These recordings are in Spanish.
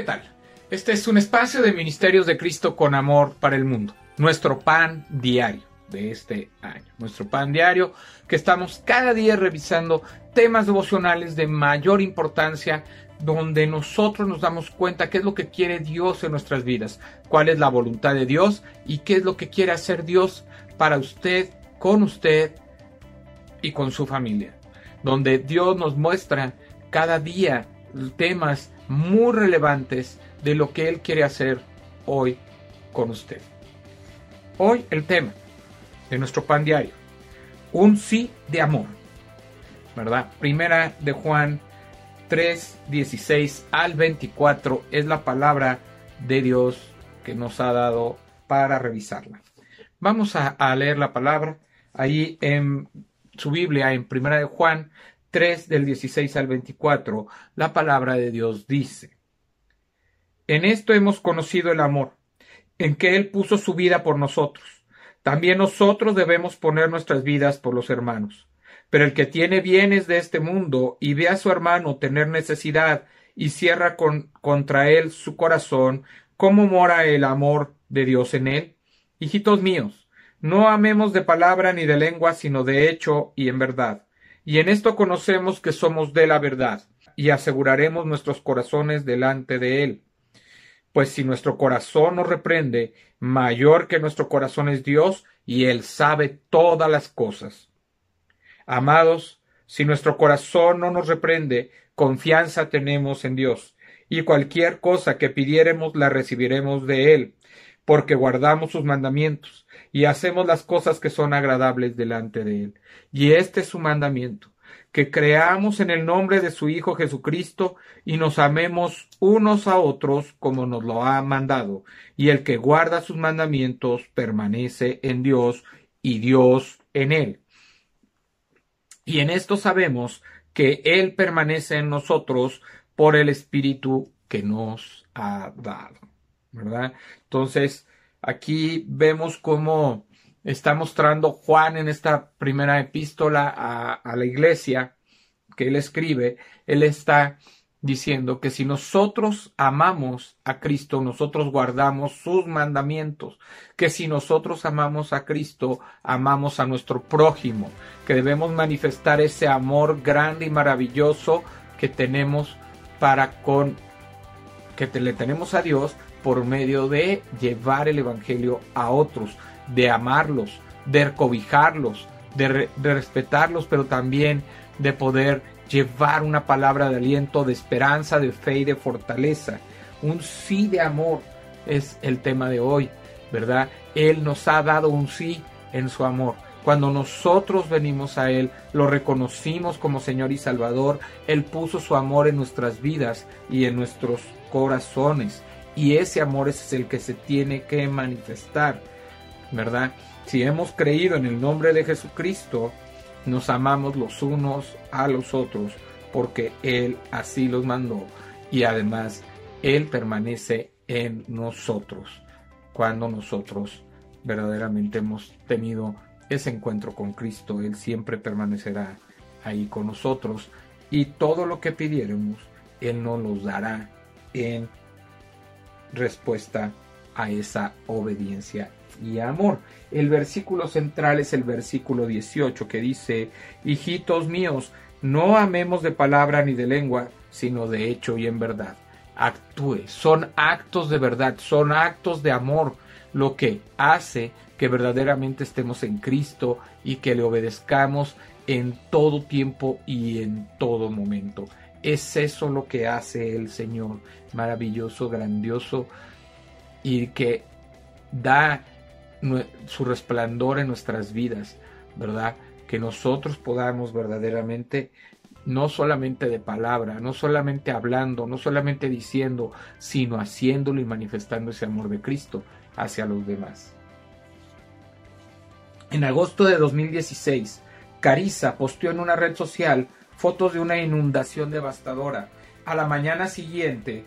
¿qué tal? Este es un espacio de Ministerios de Cristo con amor para el mundo. Nuestro pan diario de este año. Nuestro pan diario que estamos cada día revisando temas devocionales de mayor importancia donde nosotros nos damos cuenta qué es lo que quiere Dios en nuestras vidas, cuál es la voluntad de Dios y qué es lo que quiere hacer Dios para usted, con usted y con su familia. Donde Dios nos muestra cada día temas muy relevantes de lo que Él quiere hacer hoy con usted. Hoy el tema de nuestro pan diario, un sí de amor, ¿verdad? Primera de Juan 3, 16 al 24 es la palabra de Dios que nos ha dado para revisarla. Vamos a, leer la palabra ahí en su Biblia, en Primera de Juan 3 del 16 al 24, la palabra de Dios dice, En esto hemos conocido el amor, en que Él puso su vida por nosotros. También nosotros debemos poner nuestras vidas por los hermanos. Pero el que tiene bienes de este mundo y ve a su hermano tener necesidad y cierra con, contra él su corazón, ¿cómo mora el amor de Dios en él? Hijitos míos, no amemos de palabra ni de lengua, sino de hecho y en verdad y en esto conocemos que somos de la verdad, y aseguraremos nuestros corazones delante de Él. Pues si nuestro corazón nos reprende, mayor que nuestro corazón es Dios, y Él sabe todas las cosas. Amados, si nuestro corazón no nos reprende, confianza tenemos en Dios, y cualquier cosa que pidiéremos la recibiremos de Él, porque guardamos sus mandamientos y hacemos las cosas que son agradables delante de Él. Y este es su mandamiento, que creamos en el nombre de su Hijo Jesucristo y nos amemos unos a otros como nos lo ha mandado. Y el que guarda sus mandamientos permanece en Dios y Dios en Él. Y en esto sabemos que Él permanece en nosotros por el Espíritu que nos ha dado. Entonces, Aquí vemos cómo está mostrando Juan en esta primera epístola a, la iglesia que él escribe, él está diciendo que si nosotros amamos a Cristo, nosotros guardamos sus mandamientos, que si nosotros amamos a Cristo, amamos a nuestro prójimo, que debemos manifestar ese amor grande y maravilloso que tenemos para con que le tenemos a Dios por medio de llevar el Evangelio a otros, de amarlos, de cobijarlos, de, respetarlos, pero también de poder llevar una palabra de aliento, de esperanza, de fe y de fortaleza. Un sí de amor es el tema de hoy, ¿verdad? Él nos ha dado un sí en su amor. Cuando nosotros venimos a Él, lo reconocimos como Señor y Salvador, Él puso su amor en nuestras vidas y en nuestros corazones. Y ese amor es el que se tiene que manifestar, ¿verdad? Si hemos creído en el nombre de Jesucristo, nos amamos los unos a los otros porque Él así los mandó y además Él permanece en nosotros cuando nosotros verdaderamente hemos tenido ese encuentro con Cristo. Él siempre permanecerá ahí con nosotros y todo lo que pidiéramos, Él nos los dará en respuesta a esa obediencia y amor. El versículo central es el versículo 18 que dice, hijitos míos, no amemos de palabra ni de lengua, sino de hecho y en verdad. Actúe, son actos de verdad, son actos de amor lo que hace que verdaderamente estemos en Cristo y que le obedezcamos en todo tiempo y en todo momento. Es eso lo que hace el Señor, maravilloso, grandioso, y que da su resplandor en nuestras vidas, ¿verdad? Que nosotros podamos verdaderamente, no solamente de palabra, no solamente hablando, no solamente diciendo, sino haciéndolo y manifestando ese amor de Cristo hacia los demás. En agosto de 2016, Carissa posteó en una red social fotos de una inundación devastadora. A la mañana siguiente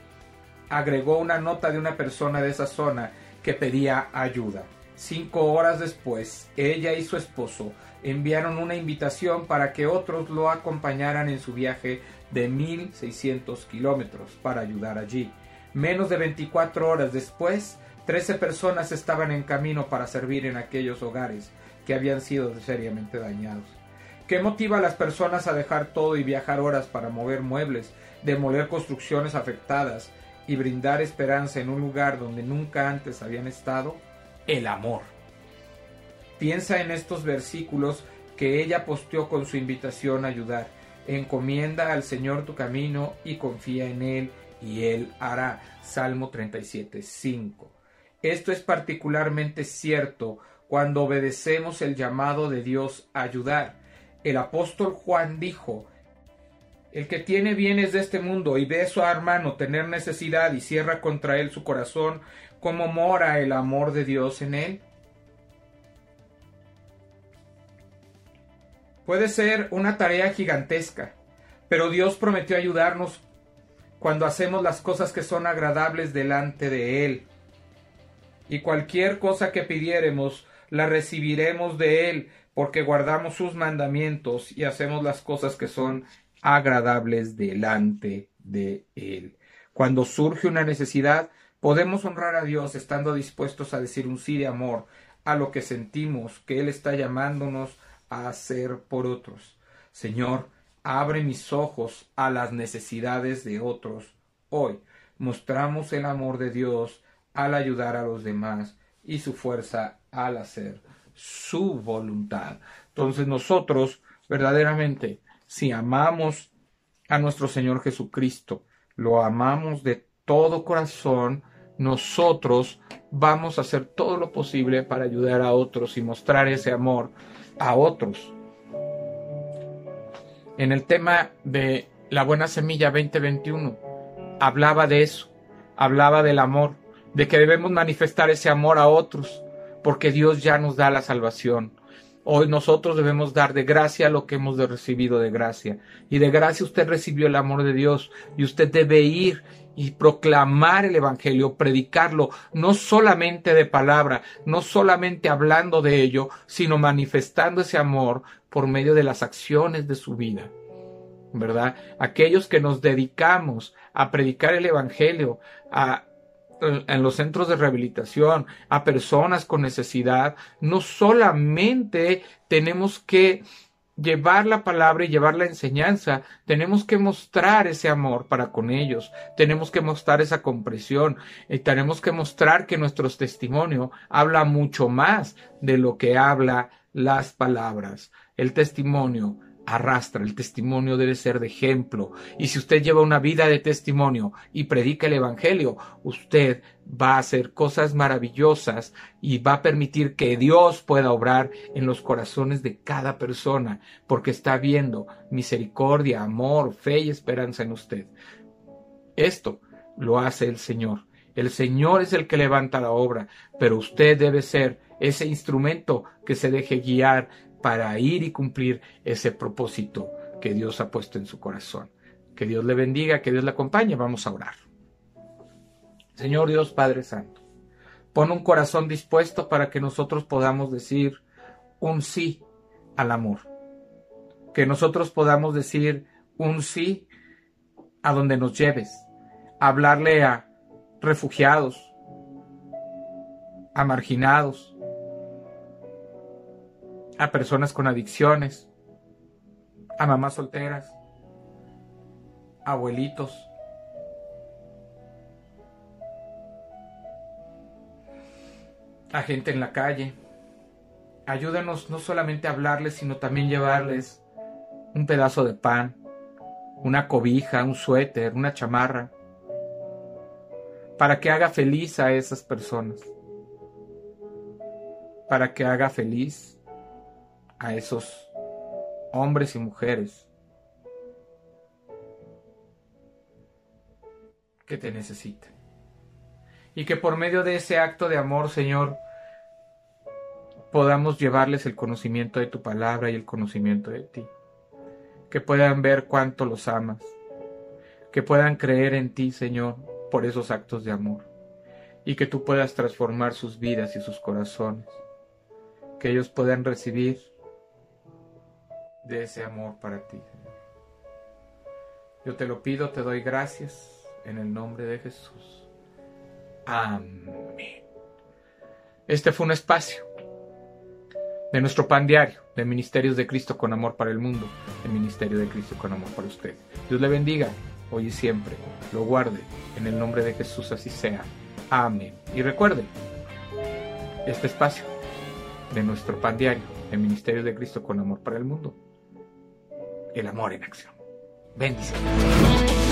agregó una nota de una persona de esa zona que pedía ayuda. Cinco horas después, ella y su esposo enviaron una invitación para que otros lo acompañaran en su viaje de 1.600 kilómetros para ayudar allí. Menos de 24 horas después, 13 personas estaban en camino para servir en aquellos hogares que habían sido seriamente dañados. ¿Qué motiva a las personas a dejar todo y viajar horas para mover muebles, demoler construcciones afectadas y brindar esperanza en un lugar donde nunca antes habían estado? El amor. Piensa en estos versículos que ella posteó con su invitación a ayudar. Encomienda al Señor tu camino y confía en Él y Él hará. Salmo 37, 5. Esto es particularmente cierto cuando obedecemos el llamado de Dios a ayudar. El apóstol Juan dijo, el que tiene bienes de este mundo y ve a su hermano tener necesidad y cierra contra él su corazón, ¿cómo mora el amor de Dios en él? Puede ser una tarea gigantesca, pero Dios prometió ayudarnos cuando hacemos las cosas que son agradables delante de Él y cualquier cosa que pidiéremos la recibiremos de Él, porque guardamos sus mandamientos y hacemos las cosas que son agradables delante de Él. Cuando surge una necesidad, podemos honrar a Dios estando dispuestos a decir un sí de amor a lo que sentimos que Él está llamándonos a hacer por otros. Señor, abre mis ojos a las necesidades de otros. Hoy mostramos el amor de Dios al ayudar a los demás y su fuerza al hacer su voluntad. Entonces nosotros verdaderamente, si amamos a nuestro Señor Jesucristo, lo amamos de todo corazón, nosotros vamos a hacer todo lo posible para ayudar a otros y mostrar ese amor a otros. En el tema de la buena semilla 2021, hablaba de eso, hablaba del amor, de que debemos manifestar ese amor a otros, porque Dios ya nos da la salvación. Hoy nosotros debemos dar de gracia lo que hemos recibido de gracia. Y de gracia usted recibió el amor de Dios y usted debe ir y proclamar el Evangelio, predicarlo, no solamente de palabra, no solamente hablando de ello, sino manifestando ese amor por medio de las acciones de su vida. ¿Verdad? Aquellos que nos dedicamos a predicar el Evangelio, a en los centros de rehabilitación a personas con necesidad, no solamente tenemos que llevar la palabra y llevar la enseñanza, tenemos que mostrar ese amor para con ellos, tenemos que mostrar esa compresión, y tenemos que mostrar que nuestro testimonio habla mucho más de lo que habla las palabras. El testimonio arrastra. El testimonio debe ser de ejemplo. Y si usted lleva una vida de testimonio y predica el Evangelio, usted va a hacer cosas maravillosas y va a permitir que Dios pueda obrar en los corazones de cada persona, porque está viendo misericordia, amor, fe y esperanza en usted. Esto lo hace el Señor. El Señor es el que levanta la obra, pero usted debe ser ese instrumento que se deje guiar para ir y cumplir ese propósito que Dios ha puesto en su corazón. Que Dios le bendiga, que Dios le acompañe. Vamos a orar. Señor Dios Padre Santo, pon un corazón dispuesto para que nosotros podamos decir un sí al amor. Que nosotros podamos decir un sí a donde nos lleves. hablarle a refugiados, a marginados, a personas con adicciones, a mamás solteras, abuelitos. a gente en la calle. Ayúdanos no solamente a hablarles, sino también llevarles un pedazo de pan, una cobija, un suéter, una chamarra, para que haga feliz a esas personas, para que haga feliz a esos hombres y mujeres que te necesitan. Y que por medio de ese acto de amor, Señor, podamos llevarles el conocimiento de tu palabra y el conocimiento de ti. Que puedan ver cuánto los amas. Que puedan creer en ti, Señor, por esos actos de amor. Y que tú puedas transformar sus vidas y sus corazones. Que ellos puedan recibir de ese amor para ti. Yo te lo pido, te doy gracias en el nombre de Jesús. Amén. Este fue un espacio de nuestro pan diario, de Ministerios de Cristo con Amor para el Mundo, el Ministerio de Cristo con Amor para usted. Dios le bendiga hoy y siempre, lo guarde, en el nombre de Jesús así sea. Amén. Y recuerde, este espacio de nuestro pan diario, el Ministerio de Cristo con Amor para el Mundo, el amor en acción. Bendiciones.